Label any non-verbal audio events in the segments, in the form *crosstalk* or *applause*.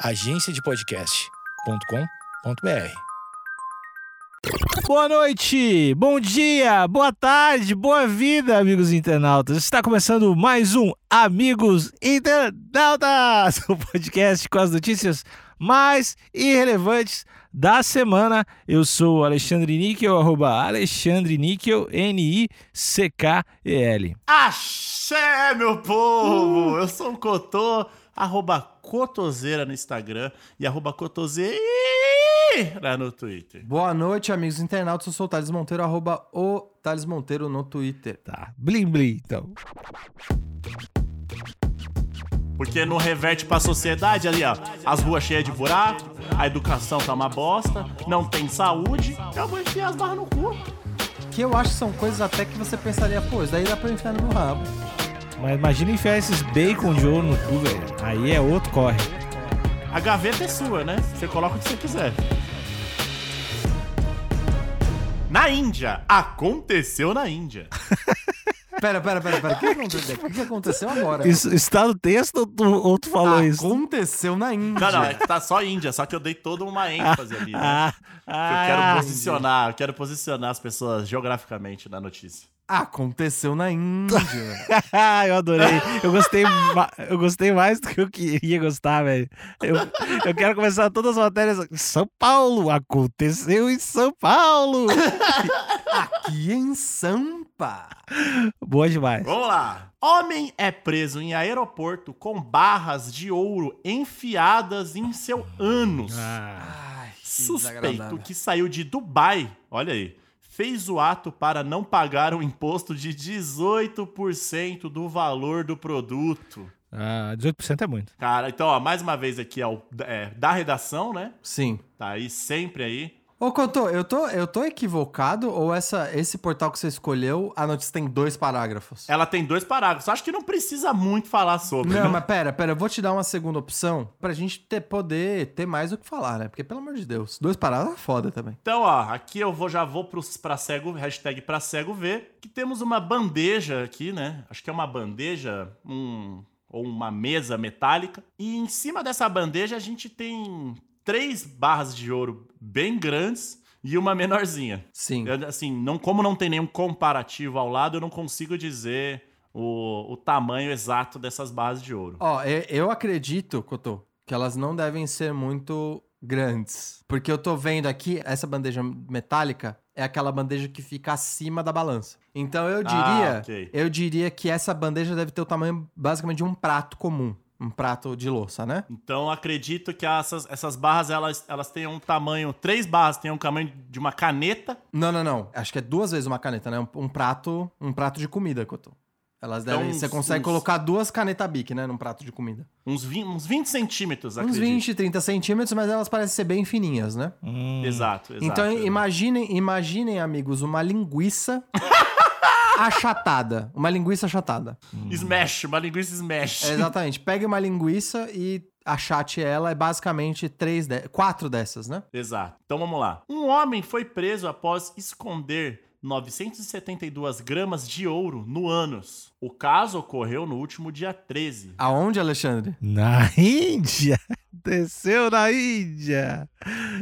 agenciadepodcast.com.br. Boa noite, bom dia, boa tarde, boa vida, amigos internautas. Está começando mais um Amigos Internautas, *laughs* o podcast com as notícias mais irrelevantes da semana. Eu sou Alexandre Níquel, arroba Alexandre Níquel, N-I-C-K-E-L. Axé, meu povo! Eu sou o Cotô, arroba Cotoseira no Instagram e arroba Cotoseira no Twitter. Boa noite, amigos internautas. Eu sou o Thales Monteiro, arroba o Thales Monteiro no Twitter. Tá, blim blim, então. Porque não reverte pra sociedade ali, ó. As ruas cheias de buraco, a educação tá uma bosta, não tem saúde. Eu vou enfiar as barras no cu. Que eu acho que são coisas até que você pensaria, pô, isso daí dá pra enfiar no rabo. Mas imagina enfiar esses bacon de ouro no cu, velho. Aí é outro corre. A gaveta é sua, né? Você coloca o que você quiser. Na Índia. Aconteceu na Índia. *laughs* Pera, pera, pera, pera. O que aconteceu, o que aconteceu agora? Isso está no texto ou tu, ou tu falou isso? Aconteceu na Índia. Não, não, é que tá só Índia, só que eu dei toda uma ênfase ali, né? Ah, eu ah, quero posicionar, eu quero posicionar as pessoas geograficamente na notícia. Aconteceu na Índia. *laughs* eu adorei. Eu gostei, eu gostei mais do que eu queria gostar, velho. Eu, eu quero começar todas as matérias. São Paulo, aconteceu em São Paulo. *laughs* Aqui em Sampa. Boa demais. Vamos lá. Homem é preso em aeroporto com barras de ouro enfiadas em seu ânus. Ah, Ai, que Suspeito desagradável. que saiu de Dubai, olha aí, fez o ato para não pagar o imposto de 18% do valor do produto. ah, 18% é muito. Cara, então, ó, mais uma vez aqui, ó, é, da redação, né? Sim. Tá aí sempre aí. Ô, Cotô, eu tô, eu tô equivocado ou essa, esse portal que você escolheu, a notícia tem dois parágrafos? Ela tem dois parágrafos. Acho que não precisa muito falar sobre. Não, mas pera, pera, eu vou te dar uma segunda opção pra gente ter, poder ter mais o que falar, né? Porque, pelo amor de Deus, dois parágrafos é foda também. Então, ó, aqui eu vou, já vou pros, pra cego, hashtag pra cego ver, que temos uma bandeja aqui, né? Acho que é uma bandeja, um, ou uma mesa metálica. E em cima dessa bandeja a gente tem três barras de ouro bem grandes e uma menorzinha. Sim. Eu, assim, não, como não tem nenhum comparativo ao lado, eu não consigo dizer o, o tamanho exato dessas barras de ouro. Ó, eu, eu acredito, Cotô, que elas não devem ser muito grandes. Porque eu tô vendo aqui, essa bandeja metálica é aquela bandeja que fica acima da balança. Então eu diria, Ah, ok. eu diria que essa bandeja deve ter o tamanho basicamente de um prato comum. Um prato de louça, né? Então acredito que essas, essas barras elas, elas têm um tamanho. Três barras têm um tamanho de uma caneta. Não, não, não. Acho que é duas vezes uma caneta, né? Um, um prato, um prato de comida, Cotô. Elas Então, devem. Você uns- consegue uns- colocar duas canetas Bic, né? Num prato de comida. Uns 20, uns 20 centímetros, Uns acredito. 20, 30 centímetros, mas elas parecem ser bem fininhas, né? Hum, Exato, exato. Então imaginem, imaginem, amigos, uma linguiça *laughs* achatada. Uma linguiça achatada. Smash, uma linguiça smash. É, exatamente. Pegue uma linguiça e achate ela. É basicamente três de... quatro dessas, né? Exato. Então vamos lá. Um homem foi preso após esconder 972 gramas de ouro no ânus. O caso ocorreu no último dia 13. Aonde, Alexandre? Na Índia. *laughs* Desceu na Índia.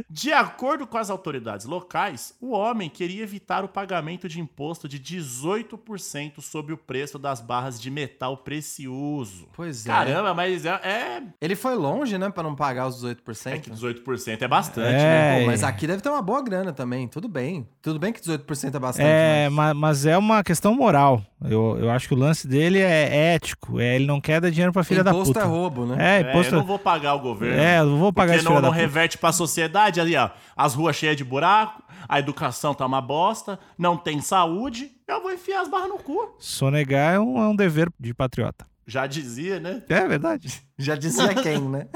De acordo com as autoridades locais, o homem queria evitar o pagamento de imposto de 18% sobre o preço das barras de metal precioso. Pois é. Caramba, mas é, é, Ele foi longe, né? Pra não pagar os 18%. é que 18% é bastante, É. né? Pô, mas aqui deve ter uma boa grana também. Tudo bem. Tudo bem que 18% é bastante. É, mas... ma- mas é uma questão moral. Eu, eu acho que o lance dele é ético. É, ele não quer dar dinheiro pra filha da Imposto puta. é roubo, né? É, É, imposto. eu não vou pagar o governo. É, eu não vou pagar Porque esse não, da não reverte pra sociedade ali, ó. As ruas cheias de buraco, a educação tá uma bosta, não tem saúde. Eu vou enfiar as barras no cu. Sonegar é um, é um dever de patriota. Já dizia, né? É verdade. Já dizia *laughs* quem, né?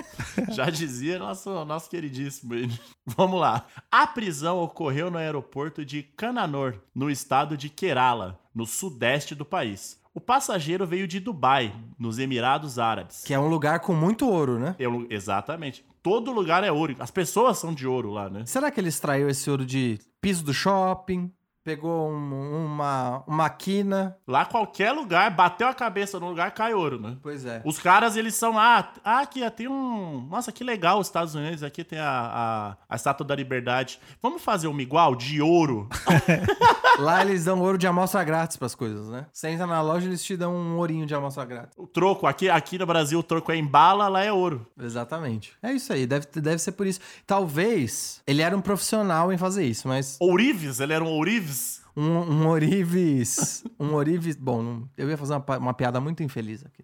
Já dizia nosso, nosso queridíssimo. ele. *laughs* Vamos lá. A prisão ocorreu no aeroporto de Cananor, no estado de Kerala, no sudeste do país. O passageiro veio de Dubai, nos Emirados Árabes. Que é um lugar com muito ouro, né? Eu- exatamente. Todo lugar é ouro. As pessoas são de ouro lá, né? Será que ele extraiu esse ouro de piso do shopping, pegou um- uma, uma quina. Lá qualquer lugar, bateu a cabeça no lugar, cai ouro, né? Pois é. Os caras, eles são. Ah, ah, aqui tem um. Nossa, que legal os Estados Unidos. Aqui tem a, a, a estátua da liberdade. Vamos fazer uma igual, de ouro. *laughs* Lá *laughs* eles dão ouro de amostra grátis pras coisas, né? Você entra na loja eles te dão um ourinho de amostra grátis. O troco, aqui, aqui no Brasil, o troco é em bala, lá é ouro. Exatamente. É isso aí, deve, deve ser por isso. Talvez ele era um profissional em fazer isso, mas Ourives, ele era um ourives. Um, um Orives. Um Orives. Bom, eu ia fazer uma, uma piada muito infeliz aqui.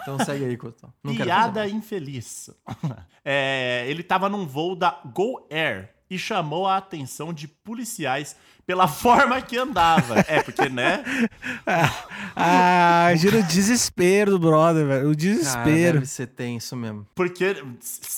Então segue aí, Couto. Não quero fazer Piada infeliz. *laughs* É, ele tava num voo da Go Air e chamou a atenção de policiais pela *laughs* forma que andava. É, porque, né? *laughs* Ah, gira o desespero do brother, velho. O Cara, desespero. deve ser tenso mesmo. Porque,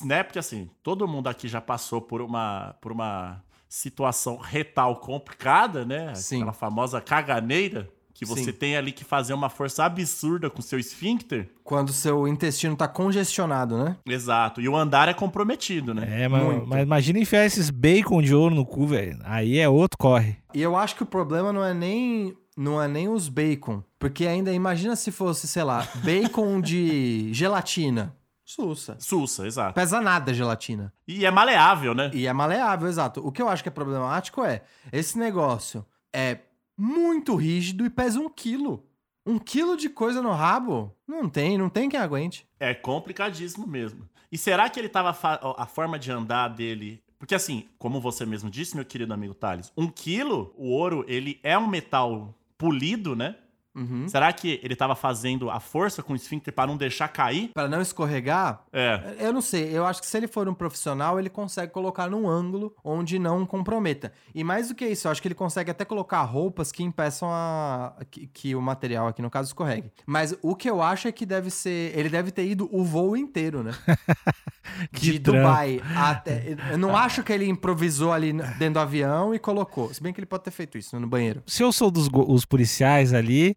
né? Porque assim, todo mundo aqui já passou por uma, por uma situação retal complicada, né? Sim. Aquela famosa caganeira que você Sim. tem ali que fazer uma força absurda com seu esfíncter. Quando seu intestino tá congestionado, né? Exato. E o andar é comprometido, né? É, mas, mas imagina enfiar esses bacon de ouro no cu, velho. Aí é outro corre. E eu acho que o problema não é nem não é nem os bacon, porque ainda imagina se fosse, sei lá, bacon de gelatina. Sussa. Sussa, exato. Pesa nada a gelatina. E é maleável, né? E é maleável, exato. O que eu acho que é problemático é esse negócio é muito rígido e pesa um quilo. Um quilo de coisa no rabo? Não tem, não tem quem aguente. É complicadíssimo mesmo. E será que ele tava. A forma de andar dele. Porque assim, como você mesmo disse, meu querido amigo Thales, um quilo, o ouro, ele é um metal polido, né? Uhum. Será que ele tava fazendo a força com o esfíncter para não deixar cair? Para não escorregar, É. eu não sei. Eu acho que se ele for um profissional, ele consegue colocar num ângulo onde não comprometa. E mais do que isso, eu acho que ele consegue até colocar roupas que impeçam a que, que o material aqui no caso escorregue. Mas o que eu acho é que deve ser, ele deve ter ido o voo inteiro, né? *laughs* Que de trampo. Dubai até. Eu não acho que ele improvisou ali dentro do avião e colocou. Se bem que ele pode ter feito isso no banheiro. Se eu sou dos os policiais ali,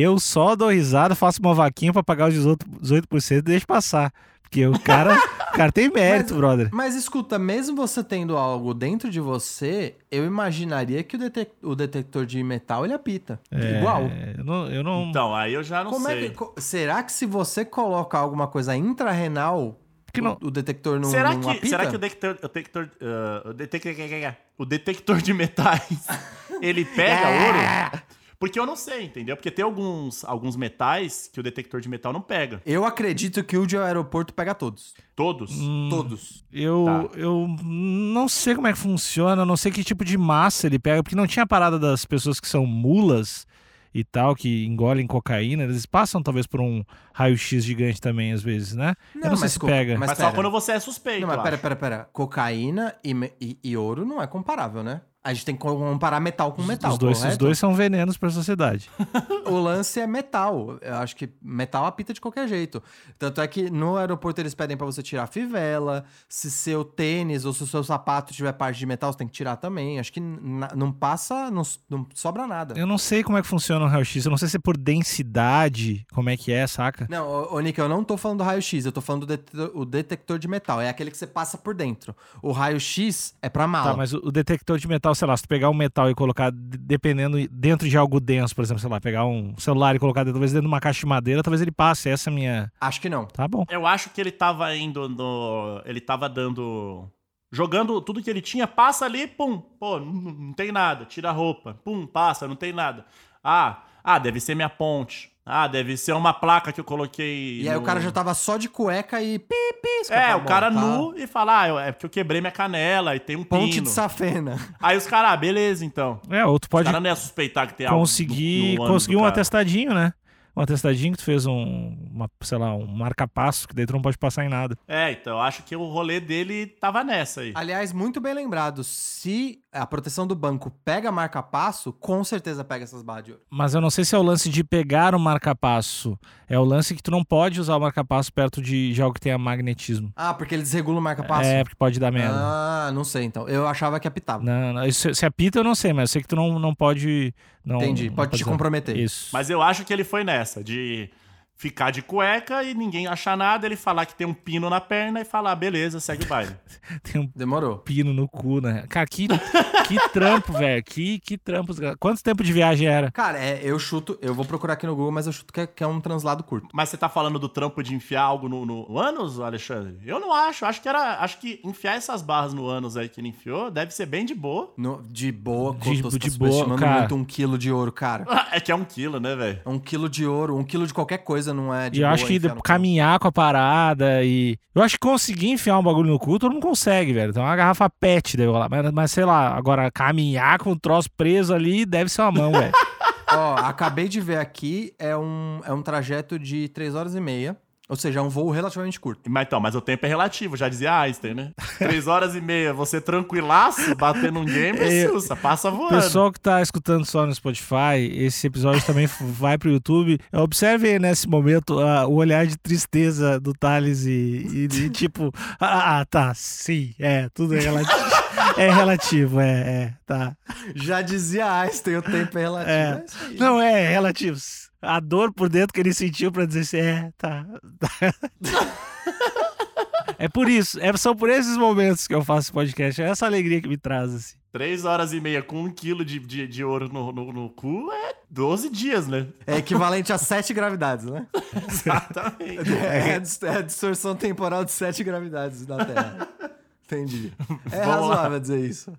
eu só dou risada, faço uma vaquinha pra pagar os 18%, 18% e deixo passar. Porque o cara, o cara tem *laughs* mérito, Mas- brother. Mas escuta, mesmo você tendo algo dentro de você, eu imaginaria que o, detec- o detector de metal ele apita. Igual. É, eu não. Eu não Então, aí eu já não Como é sei. que, co- será que se você coloca alguma coisa intrarenal, que não- o, o detector não, será, não que, apita? será que o detector. O detector, ah, o detector, o detector de metais *laughs* ele pega ouro? Porque eu não sei, entendeu? Porque tem alguns, alguns metais que o detector de metal não pega. Eu acredito que o de aeroporto pega todos. Todos. Hum, Todos. Eu, Tá. eu não sei como é que funciona, não sei que tipo de massa ele pega, porque não tinha a parada das pessoas que são mulas e tal, que engolem cocaína, eles passam talvez por um raio-x gigante também, às vezes, né? eu não sei se pega. Mas, Mas, só quando você é suspeito. Não, mas pera, pera, pera. Cocaína e, e- e ouro não é comparável, né? A gente tem que comparar metal com metal, os, dois, os dois são venenos pra sociedade. *laughs* O lance é metal. Eu acho que metal apita de qualquer jeito. Tanto é que no aeroporto eles pedem pra você tirar a fivela. Se seu tênis ou se o seu sapato tiver parte de metal, você tem que tirar também. Acho que não passa, não, não sobra nada. Eu não sei como é que funciona o raio-x, eu não sei se é por densidade, como é que é, saca? Não, ô, ô Nick, eu não tô falando do raio-x, eu tô falando do detector, o detector de metal. É aquele que você passa por dentro. O raio-x é pra mala. Tá, mas o detector de metal, sei lá, se tu pegar um metal e colocar, dependendo, dentro de algo denso, por exemplo, sei lá, pegar um celular e colocar talvez dentro de uma caixa de madeira, talvez ele passe. Essa é a minha. Acho que não. Tá bom. Eu acho que ele tava indo no. Ele tava dando. Jogando tudo que ele tinha, passa ali, pum, pô, não, não tem nada, tira a roupa, pum, passa, não tem nada. Ah, ah, deve ser minha ponte. Ah, deve ser uma placa que eu coloquei. E aí no- o cara já tava só de cueca e pi, pi, você É, o cara tá. nu e fala, ah, eu- é porque eu quebrei minha canela e tem um Ponte pino. de safena. Aí os caras, ah, beleza, então. É, ou tu Os pode caras não ia suspeitar que tem algo conseguir, ânus conseguir um cara. atestadinho, né? Um atestadinho que tu fez um, uma, sei lá, um marca-passo, que daí tu não pode passar em nada. É, então eu acho que o rolê dele tava nessa aí. Aliás, muito bem lembrado. Se a proteção do banco pega marca-passo, com certeza pega essas barras de ouro. Mas eu não sei se é o lance de pegar o marca-passo. É o lance que tu não pode usar o marca-passo perto de, de algo que tenha magnetismo. Ah, porque eles regulam o marca-passo? É, porque pode dar merda. Ah, não sei então. Eu achava que apitava. Não, não, se, se apita eu não sei, mas eu sei que tu não, não pode... Não, Entendi. não Pode te usar. comprometer. Isso. Mas eu acho que ele foi nessa, de ficar de cueca e ninguém achar nada, ele falar que tem um pino na perna e falar, beleza, segue o baile. *laughs* Tem um Demorou. pino no cu, né? Cara, que, que trampo, velho. Que, que trampo. Quanto tempo de viagem era? Cara, é, eu chuto, eu vou procurar aqui no Google, mas eu chuto que é, que é um translado curto. Mas você tá falando do trampo de enfiar algo no, no ânus, Alexandre? Eu não acho. Acho que era. Acho que enfiar essas barras no ânus aí que ele enfiou deve ser bem de boa. No- de boa, De- você de tá boa, cara. muito um quilo de ouro, cara. *laughs* É que é um quilo, né, velho? Um quilo de ouro, um quilo de qualquer coisa não é de E eu acho que no cu. caminhar com a parada e. Eu acho que conseguir enfiar um bagulho no cu, todo mundo consegue, velho. Então uma garrafa pet deve rolar. Mas, mas sei lá, agora caminhar com o troço preso ali deve ser uma mão, velho. *laughs* Ó, acabei de ver aqui, é um, é um trajeto de 3 horas e meia. Ou seja, é um voo relativamente curto. Mas então, mas o tempo é relativo, já dizia Einstein, né? *laughs* Três horas e meia, você tranquilaço, batendo um game, É, sussa, passa voando. Pessoal que tá escutando só no Spotify, esse episódio também *laughs* vai pro YouTube. Observe aí nesse momento ah, o olhar de tristeza do Thales e, e de tipo, *laughs* ah, ah, tá, sim, é, tudo é relativo. É relativo, é, é, tá. Já dizia Einstein, o tempo é relativo. É. É. Não, é relativo. A dor por dentro que ele sentiu pra dizer assim, é, tá. *laughs* é por isso, é, são por esses momentos que eu faço esse podcast. É essa alegria que me traz, assim. Três horas e meia com um quilo de, de, de ouro no, no, no cu é 12 dias, né? É equivalente a sete gravidades, né? *laughs* Exatamente. É é a distorção temporal de sete gravidades na Terra. *laughs* Entendi. *laughs* É Vamos lá. razoável dizer isso.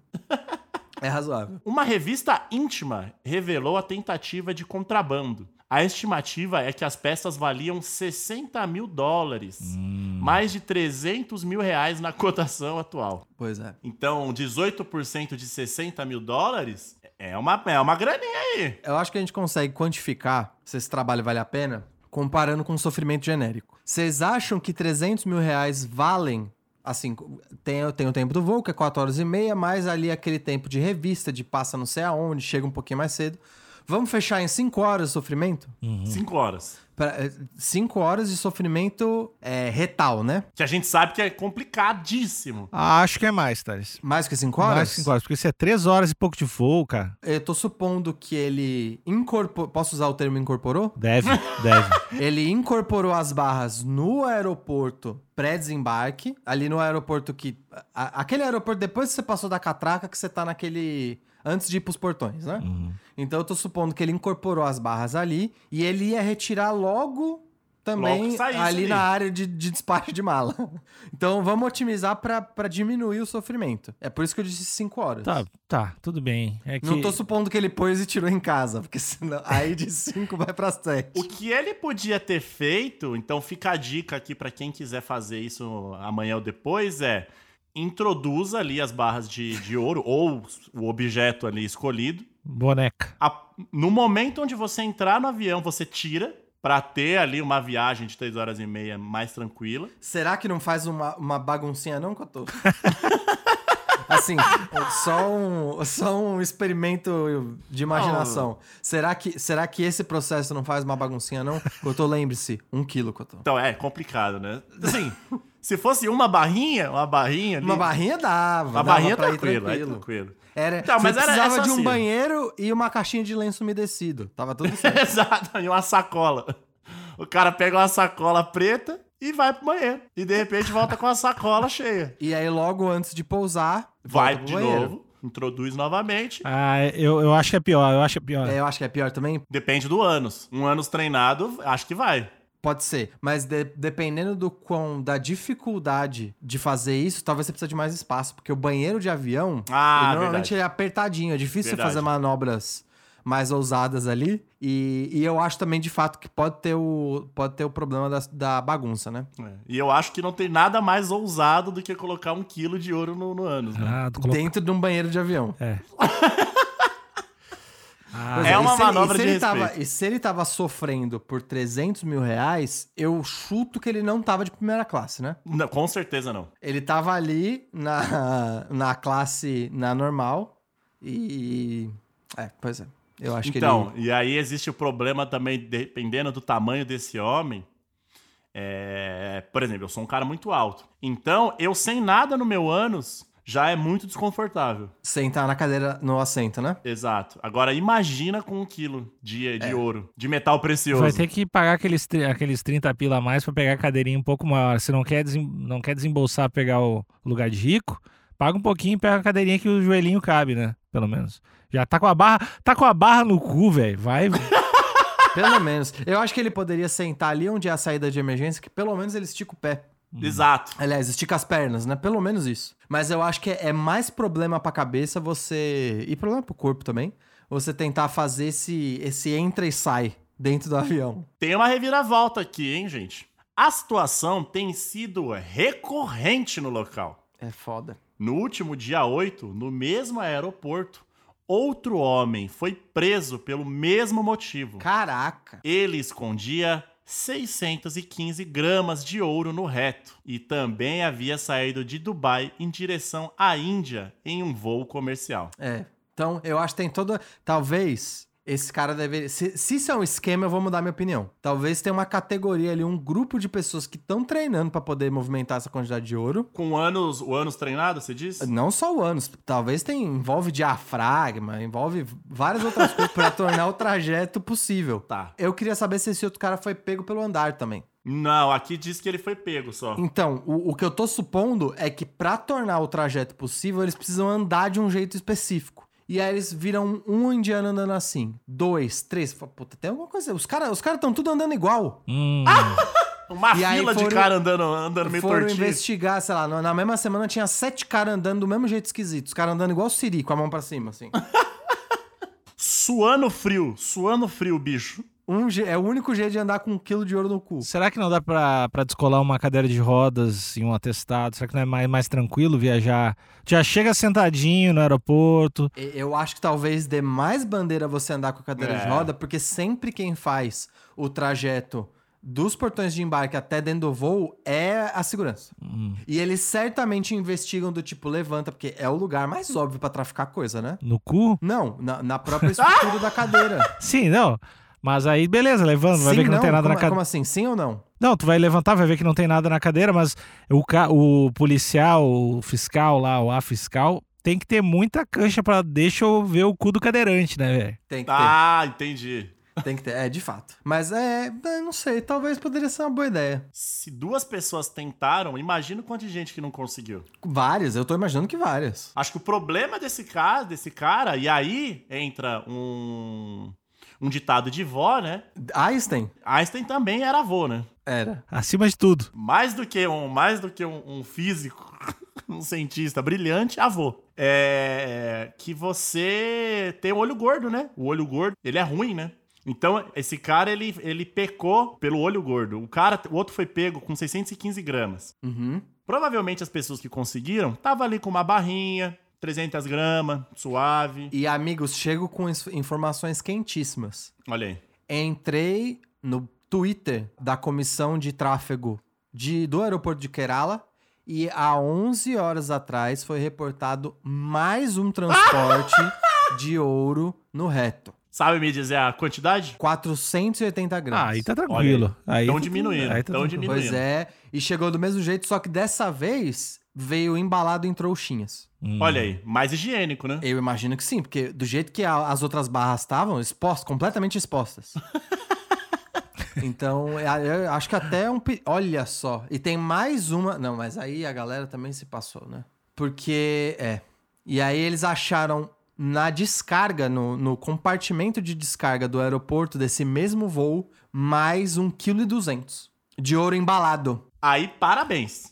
É razoável. Uma revista íntima revelou a tentativa de contrabando. A estimativa é que as peças valiam 60 mil dólares, mais de 300 mil reais na cotação atual. Pois é. Então, 18% de 60 mil dólares é uma, é uma graninha aí. Eu acho que a gente consegue quantificar se esse trabalho vale a pena comparando com o sofrimento genérico. Vocês acham que 300 mil reais valem? Assim, tem, tem o tempo do voo, que é 4 horas e meia, mais ali aquele tempo de revista, de passa não sei aonde, chega um pouquinho mais cedo. Vamos fechar em 5 horas de sofrimento? Cinco horas. 5 horas de sofrimento é, retal, né? Que a gente sabe que é complicadíssimo. Acho que é mais, Thales. Mais que 5 horas? Mais que cinco horas, porque se é três horas e pouco de voo, cara. Eu tô supondo que ele incorporou. Posso usar o termo incorporou? Deve, *laughs* deve. Ele incorporou as barras no aeroporto pré-desembarque. Ali no aeroporto que. a- aquele aeroporto, depois que você passou da catraca, que você tá naquele. Antes de ir pros portões, né? Então eu tô supondo que ele incorporou as barras ali e ele ia retirar logo também ali ali. na área de, de despacho de mala. *laughs* Então vamos otimizar pra, pra diminuir o sofrimento. É por isso que eu disse 5 horas. Tá, tá, tudo bem. É que... Não tô supondo que ele pôs e tirou em casa, porque senão *laughs* aí de 5 vai pra 7. O que ele podia ter feito, então fica a dica aqui pra quem quiser fazer isso amanhã ou depois, é introduza ali as barras de, de ouro *laughs* ou o objeto ali escolhido. Boneca. A- no momento onde você entrar no avião, você tira pra ter ali uma viagem de 3 horas e meia mais tranquila. Será que não faz uma, uma baguncinha não, que eu tô? Assim, só um, só um experimento de imaginação. Será, que, será que esse processo não faz uma baguncinha, não? Cotô, lembre-se, um quilo, Cotô. Então é complicado, né? Assim, se fosse uma barrinha, uma barrinha ali. Uma barrinha dava. Uma dava barrinha ir tranquilo, aí tranquilo. Era, Então, você mas era- precisava é de um assim. banheiro e uma caixinha de lenço umedecido. Tava tudo *laughs* certo. Exato, e uma sacola. O cara pega uma sacola preta e vai pro banheiro. E de repente volta com a sacola cheia. e aí, logo antes de pousar, Vai de banheiro. novo, introduz novamente. Ah, eu, eu acho que é pior, eu acho que é pior. É, eu acho que é pior também. Depende do ânus. Um ânus treinado, acho que vai. Pode ser, mas de- dependendo do quão da dificuldade de fazer isso, talvez você precise de mais espaço, porque o banheiro de avião, Ah, ele normalmente verdade. ele é apertadinho, é difícil você Verdade. fazer manobras mais ousadas ali. E, e eu acho também de fato que pode ter o pode ter o problema da, da bagunça, né? É. E eu acho que não tem nada mais ousado do que colocar um quilo de ouro no, no ânus, né? Ah, tu colocou... Dentro de um banheiro de avião. É. *laughs* Ah, É uma ele- manobra de tava. E se ele tava sofrendo por 300 mil reais, eu chuto que ele não tava de primeira classe, né? Não, com certeza não. Ele tava ali na, *laughs* na classe, na normal. E. É, pois é. Eu acho então, que ele. e aí existe o problema também, dependendo do tamanho desse homem. É, por exemplo, eu sou um cara muito alto. Então, eu sem nada no meu ânus, já é muito desconfortável. Sentar na cadeira no assento, né? Exato. Agora imagina com um quilo de, de É. ouro, de metal precioso. Vai ter que pagar aqueles, aqueles 30 pila a mais pra pegar a cadeirinha um pouco maior. Se não quer, desem- não quer desembolsar pegar o lugar de rico, paga um pouquinho e pega a cadeirinha que o joelhinho cabe, né? Pelo menos. Já tá com a barra, tá com a barra no cu, velho. Vai. *laughs* *laughs* Pelo menos. Eu acho que ele poderia sentar ali onde é a saída de emergência, que pelo menos ele estica o pé. Exato. Aliás, estica as pernas, né? Pelo menos isso. Mas eu acho que é é mais problema pra cabeça você. E problema pro corpo também. Você tentar fazer esse, esse entra e sai dentro do avião. Tem uma reviravolta aqui, hein, gente? A situação tem sido recorrente no local. É foda. No último dia 8, no mesmo aeroporto, outro homem foi preso pelo mesmo motivo. Caraca. Ele escondia 615 gramas de ouro no reto e também havia saído de Dubai em direção à Índia em um voo comercial. É. Então, eu acho que tem toda. Talvez esse cara deveria. Se, se isso é um esquema, eu vou mudar minha opinião. Talvez tenha uma categoria ali, um grupo de pessoas que estão treinando pra poder movimentar essa quantidade de ouro. Com anos, o anos treinado, você disse? Não só o ânus, talvez tem, envolve diafragma, envolve várias outras coisas pra *laughs* tornar o trajeto possível. Tá. Eu queria saber se esse outro cara foi pego pelo andar também. Não, aqui diz que ele foi pego só. Então, o, o que eu tô supondo é que pra tornar o trajeto possível, eles precisam andar de um jeito específico. E aí eles viram um indiano andando assim, dois, três. Fala, Puta, tem alguma coisa. Os caras os cara estão tudo andando igual. Hum, *laughs* Uma E fila de foram- cara andando, andando meio Foram tortinho. investigar, sei lá, na na mesma semana tinha sete caras andando do mesmo jeito esquisito. Os caras andando igual o Siri, com a mão pra cima, assim. *laughs* Suando frio, suando frio, bicho. Um é o único jeito de andar com um quilo de ouro no cu. será que não dá pra, pra descolar uma cadeira de rodas em um atestado? Será que não é mais, mais tranquilo viajar? Já chega sentadinho no aeroporto. E- Eu acho que talvez dê mais bandeira você andar com a cadeira de É. roda, porque sempre quem faz o trajeto dos portões de embarque até dentro do voo é a segurança. Hum, E eles certamente investigam do tipo levanta, porque é o lugar mais óbvio pra traficar coisa, né? no cu? Não, na, na própria estrutura *laughs* da cadeira. Sim, não. Mas aí, beleza, levanta, vai Sim, ver que não, tem nada como, na cadeira. como assim? Sim ou não? Não, tu vai levantar, vai ver que não tem nada na cadeira, mas o, ca- o policial, o fiscal lá, o A fiscal, tem que ter muita cancha pra deixa eu ver o cu do cadeirante, né, velho? Tem que Ah, entendi. ter. Tem que ter. É, de fato. Mas é, é, não sei, talvez poderia ser uma boa ideia. Se duas pessoas tentaram, imagina o quanto de gente que não conseguiu. Várias, eu tô imaginando que várias. Acho que o problema desse cara, desse cara, e aí entra um, um ditado de vó, né? Einstein? Einstein também era avô, né? Era. Acima de tudo. Mais do que um, mais do que um, um físico, *laughs* um cientista brilhante, avô. É que você tem o olho gordo, né? O olho gordo, ele é ruim, né? Então, esse cara, ele, ele pecou pelo olho gordo. O cara, o outro foi pego com 615 gramas. Uhum. Provavelmente as pessoas que conseguiram tava ali com uma barrinha, 300 gramas, suave. E amigos, chego com informações quentíssimas. Olha aí. Entrei no Twitter da comissão de tráfego de, do aeroporto de Kerala e há 11 horas atrás foi reportado mais um transporte *laughs* de ouro no reto. Sabe me dizer a quantidade? 480 gramas. Ah, aí tá tranquilo. Aí Tão tá- diminuindo, aí tá tão diminuindo. Pois é, e chegou do mesmo jeito, só que dessa vez veio embalado em trouxinhas. Hum. Olha aí, mais higiênico, né? Eu imagino que sim, porque do jeito que a- as outras barras estavam, expostas, completamente expostas. *laughs* então, eu- eu acho que até um. Olha só. E tem mais uma. Não, mas aí a galera também se passou, né? Porque. É. E aí eles acharam na descarga, no, no compartimento de descarga do aeroporto desse mesmo voo, mais 1,2 kg de ouro embalado. Aí, parabéns.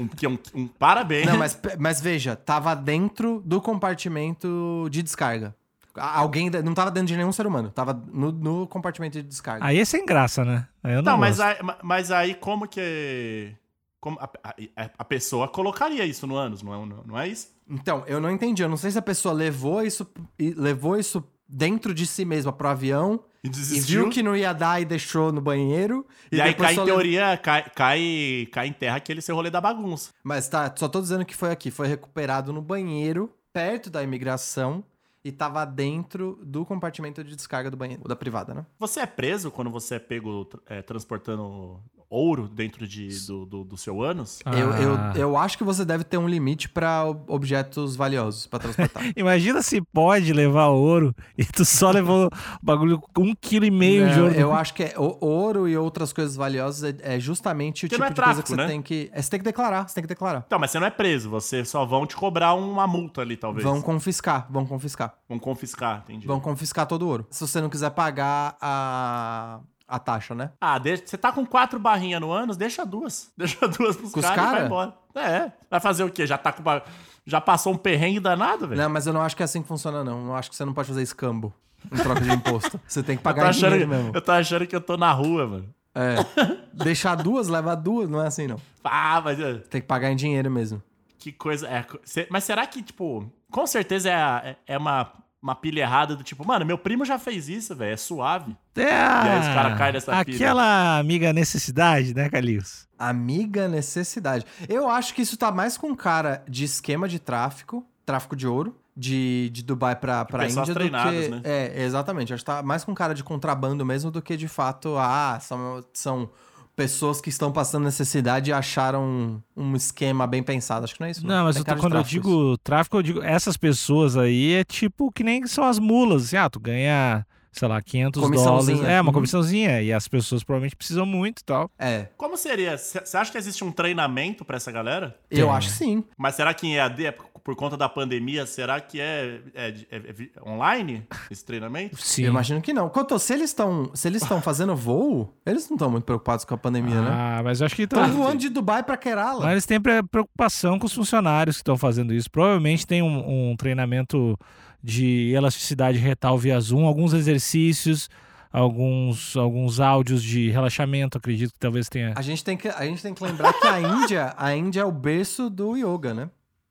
Um, que um, um parabéns. Não, mas, mas veja, tava dentro do compartimento de descarga. Alguém não tava dentro de nenhum ser humano, tava no, no compartimento de descarga. Aí é sem graça, né? Aí eu não, Não, mas aí, mas aí como que. Como a, a- a pessoa colocaria isso no ânus, não é, não, não é isso? Então, eu não entendi. Eu não sei se a pessoa levou isso, levou isso dentro de si mesma pro avião E e desistiu. viu que não ia dar e deixou no banheiro. E, aí depois cai em teoria, cai, cai, cai em terra aquele seu rolê da bagunça. Mas tá, só tô dizendo que foi aqui. Foi recuperado no banheiro, perto da imigração, e tava dentro do compartimento de descarga do banheiro, da privada, né? Você é preso quando você é pego é, transportando ouro dentro de, do, do, do seu ânus? Eu, eu, Ah. eu acho que você deve ter um limite pra ob- objetos valiosos pra transportar. *laughs* Imagina se pode levar ouro e tu só levou bagulho com um quilo e meio de ouro. eu acho que é, o- ouro e outras coisas valiosas é, é justamente o tipo é de coisa tráfico, que você né? tem que. é, você tem que declarar, você tem que declarar. Então, mas você não é preso, você só vão te cobrar uma multa ali, talvez. Vão confiscar, vão confiscar. Vão confiscar, entendi. Vão confiscar todo o ouro. Se você não quiser pagar a, a taxa, né? Ah, deixa, você tá com quatro barrinhas no ânus, deixa duas. *laughs* Deixa duas pros caras e vai cara? embora. É, vai fazer o quê? Já tá com ba- Já passou um perrengue danado, velho? Não, mas eu não acho que é assim que funciona, não. Eu acho que você não pode fazer escambo em troca de imposto. *laughs* Você tem que Eu pagar em achando, dinheiro mesmo. eu tô achando que eu tô na rua, mano. É. *laughs* Deixar duas, levar duas, não é assim, não. Ah, mas é, Tem que pagar em dinheiro meso. que coisa. É, mas será que, tipo, com certeza é, é, é uma, uma pilha errada do tipo, mano, meu primo já fez isso, velho, é suave. É, aí os cara caem nessa pilha. Aquela amiga necessidade, né, Calils? Amiga necessidade. Eu acho que isso tá mais com cara de esquema de tráfico, tráfico de ouro, de, de Dubai pra, pra pessoas Índia do treinadas, que... né? É, exatamente. Acho que tá mais com cara de contrabando mesmo do que de fato, ah, são, são pessoas que estão passando necessidade e acharam um, esquema bem pensado. Acho que não é isso. Não, mas Tem eu tô- quando eu digo tráfico, eu digo essas pessoas aí é tipo que nem são as mulas. Assim, ah, tu ganha, sei lá, 500 dólares. Comissãozinha. É, uma Uhum. comissãozinha. E as pessoas provavelmente precisam muito e tal. É, Como seria? Você acha que existe um treinamento pra essa galera? eu Tem. acho que sim. Mas será que em EAD, é por- conta da pandemia, será que é, é- é- é online esse treinamento? Sim. Eu imagino que não. Quanto, se eles estão se eles estão fazendo voo, eles não estão muito preocupados com a pandemia, né? Ah, mas eu acho que Estão então, voando de Dubai pra Kerala. Mas eles têm pre- preocupação com os funcionários que estão fazendo isso. Provavelmente tem um, um treinamento de elasticidade retal via Zoom, alguns exercícios, alguns, alguns áudios de relaxamento, acredito que talvez tenha. A gente tem que, a gente tem que lembrar que a Índia, a Índia é o berço do yoga, né?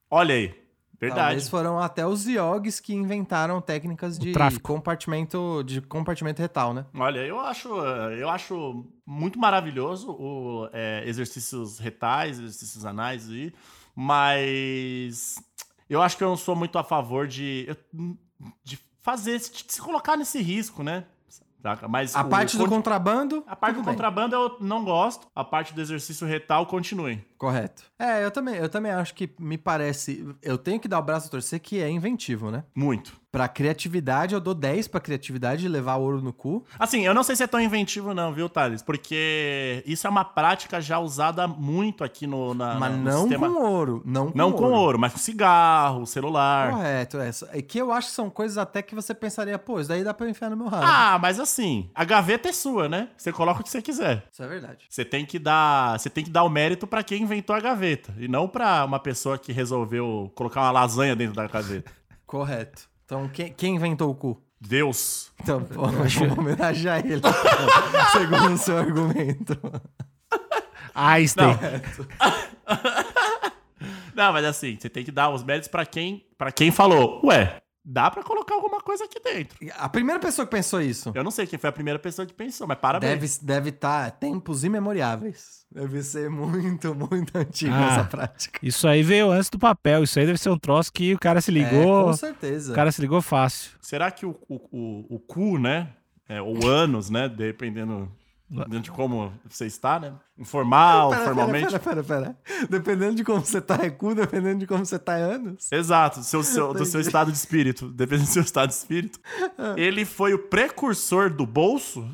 Olha aí, verdade. Talvez foram até os yogis que inventaram técnicas de compartimento, de compartimento retal, né? Olha, eu acho, eu acho muito maravilhoso o é, exercícios retais, exercícios anais aí, mas eu acho que eu não sou muito a favor de, de fazer, de se colocar nesse risco, né? Mas A o- parte do contrabando. a parte do bem. contrabando eu não gosto, a parte do exercício retal continue. Correto. É, eu também, eu também acho que me parece. Eu tenho que dar o braço a torcer que é inventivo, né? Muito. Pra criatividade, eu dou 10 pra criatividade de levar ouro no cu. Assim, eu não sei se é tão inventivo não, viu, Thales? Porque isso é uma prática já usada muito aqui no, na, mas no não sistema... com ouro. Não com Não ouro. com ouro, mas com cigarro, celular. Correto, é. É que eu acho que são coisas até que você pensaria, pô, isso daí dá pra eu enfiar no meu rabo. Ah, mas assim, a gaveta é sua, né? Você coloca o que você quiser. Isso é verdade. Você tem que dar, você tem que dar o mérito pra quem inventou a gaveta e não pra uma pessoa que resolveu colocar uma lasanha dentro da gaveta. *laughs* Correto. Então, quem, quem inventou o cu? Deus. Então, pô, *laughs* vamos homenagear ele. *laughs* segundo o seu argumento. Einstein. Não, mas assim, você tem que dar os méritos pra quem, para quem falou. Ué, dá pra colocar alguma coisa aqui dentro. A primeira pessoa que pensou isso Eu não sei quem foi a primeira pessoa que pensou, mas parabéns. deve estar deve tá tempos imemoriáveis. Deve ser muito, muito antiga Ah. essa prática. Isso aí veio antes do papel. Isso aí deve ser um troço que o cara se É, ligou. com certeza. o cara se ligou fácil. Será que o, o, o, o cu, né? É, ou ânus, né? Dependendo, dependendo de como você está, né? Informal, Pera, formalmente. Pera, pera, pera, pera. Dependendo de como você tá, é cu. Dependendo de como você tá, é anos. Exato, do seu, seu- do seu estado de espírito. Dependendo do seu estado de espírito. Ele foi o precursor do bolso.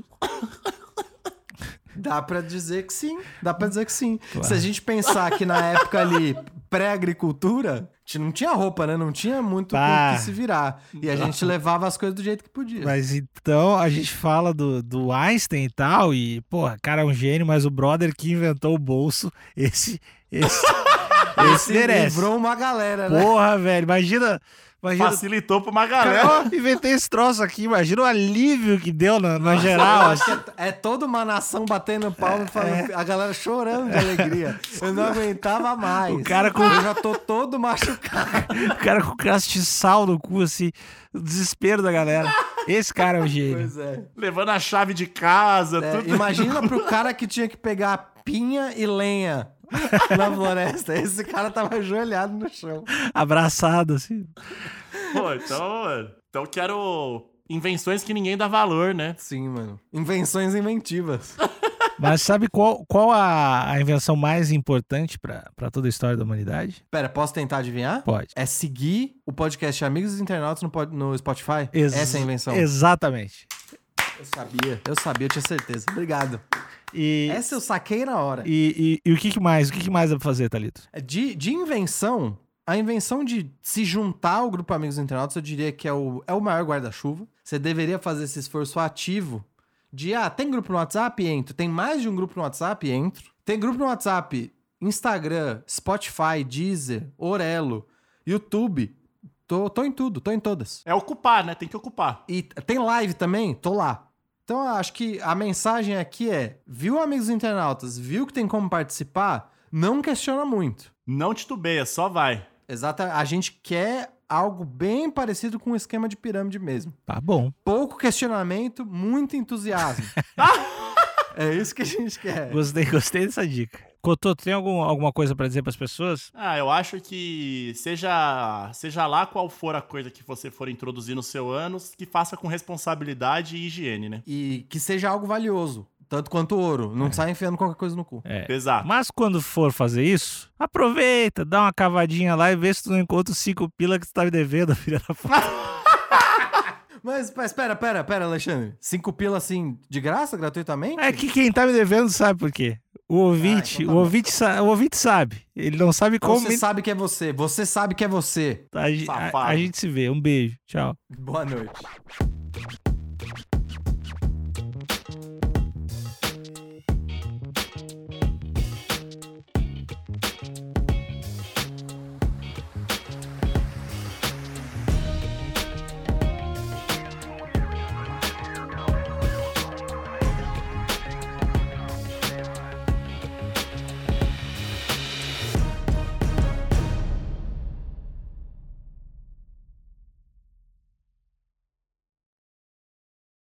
Dá pra dizer que sim. Dá pra dizer que sim. Se a gente pensar que na época ali, pré-agricultura, a gente não tinha roupa, né? Não tinha muito o que se virar. E a gente levava as coisas do jeito que podia. Mas então a gente fala do, do Einstein e tal, e, porra, cara é um gênio, mas o brother que inventou o bolso, esse. Esse, *laughs* esse merece. livrou uma galera, né? Porra, velho, imagina. Imagina. Facilitou pra uma Cara, galera. ó, inventei esse troço aqui, imagina o alívio que deu na, na geral. assim. Eu acho que é, é toda uma nação batendo palma e falando, a galera chorando de alegria. Eu não aguentava mais. O cara com- Eu já tô todo machucado. O cara com castiçal no cu, assim, o desespero da galera. Esse cara é um gênio. Pois é. Levando a chave de casa, É, tudo. imagina pro cara que tinha que pegar pinha e lenha na floresta. Esse cara tava ajoelhado no chão. Abraçado, assim. Pô, então, mano, então eu quero invenções que ninguém dá valor, né? Sim, mano. Invenções inventivas. *laughs* Mas sabe qual, qual a, a invenção mais importante pra pra toda a história da humanidade? Pera, posso tentar adivinhar? Pode. É seguir o podcast Amigos dos Internautas no, no Spotify? Ex- Essa é a invenção. Exatamente. Eu sabia, eu sabia, eu tinha certeza. Obrigado. E, Essa eu saquei na hora. e, e, e o que, que mais? O que, que mais dá pra fazer, Thalito? É De, de invenção, a invenção de se juntar ao grupo Amigos Internautas, eu diria que é o, é o maior guarda-chuva. Você deveria fazer esse esforço ativo de, ah, tem grupo no WhatsApp? Entro. Tem mais de um grupo no WhatsApp? Entro. Tem grupo no WhatsApp, Instagram, Spotify, Deezer, Orelo, YouTube. Tô, tô em tudo, tô em todas. É ocupar, né? Tem que ocupar. E tem live também? Tô lá. Então eu acho que a mensagem aqui é: viu, amigos internautas, viu que tem como participar? Não questiona muito. Não titubeia, só vai. Exata, a gente quer algo bem parecido com um esquema de pirâmide mesmo. Tá bom. Pouco questionamento, muito entusiasmo. *laughs* é isso que a gente quer. Gostei, gostei dessa dica. Cotô, tu tem algum, alguma coisa pra dizer pras pessoas? Ah, eu acho que seja, seja lá qual for a coisa que você for introduzir no seu ano, que faça com responsabilidade e higiene, né? E que seja algo valioso, tanto quanto ouro. Não sai enfiando qualquer coisa no cu. É. Exato. Mas quando for fazer isso, aproveita, dá uma cavadinha lá e vê se tu não encontra os cinco pila que tu tá me devendo, *laughs* filha da puta. *laughs* Mas, mas pera, pera, pera, Alexandre. Cinco pila assim, de graça, gratuitamente? É que quem tá me devendo sabe por quê. O ouvinte, Ah, então tá o, ouvinte o ouvinte sabe. Ele não sabe como. Você me- sabe que é você. Você sabe que é você. a, a- a gente se vê. Um beijo. Tchau. Boa noite.